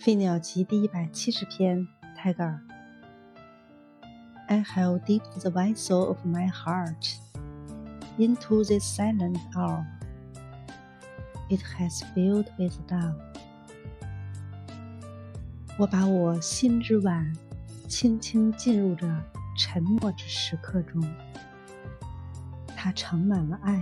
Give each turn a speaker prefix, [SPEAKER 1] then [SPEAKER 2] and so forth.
[SPEAKER 1] 《飞鸟集》第一百七十篇，泰戈尔。I have dipped the vessel of my heart into this silent hour; it has filled with love。我把我心之碗，轻轻浸入这沉默之时刻中，它盛满了爱。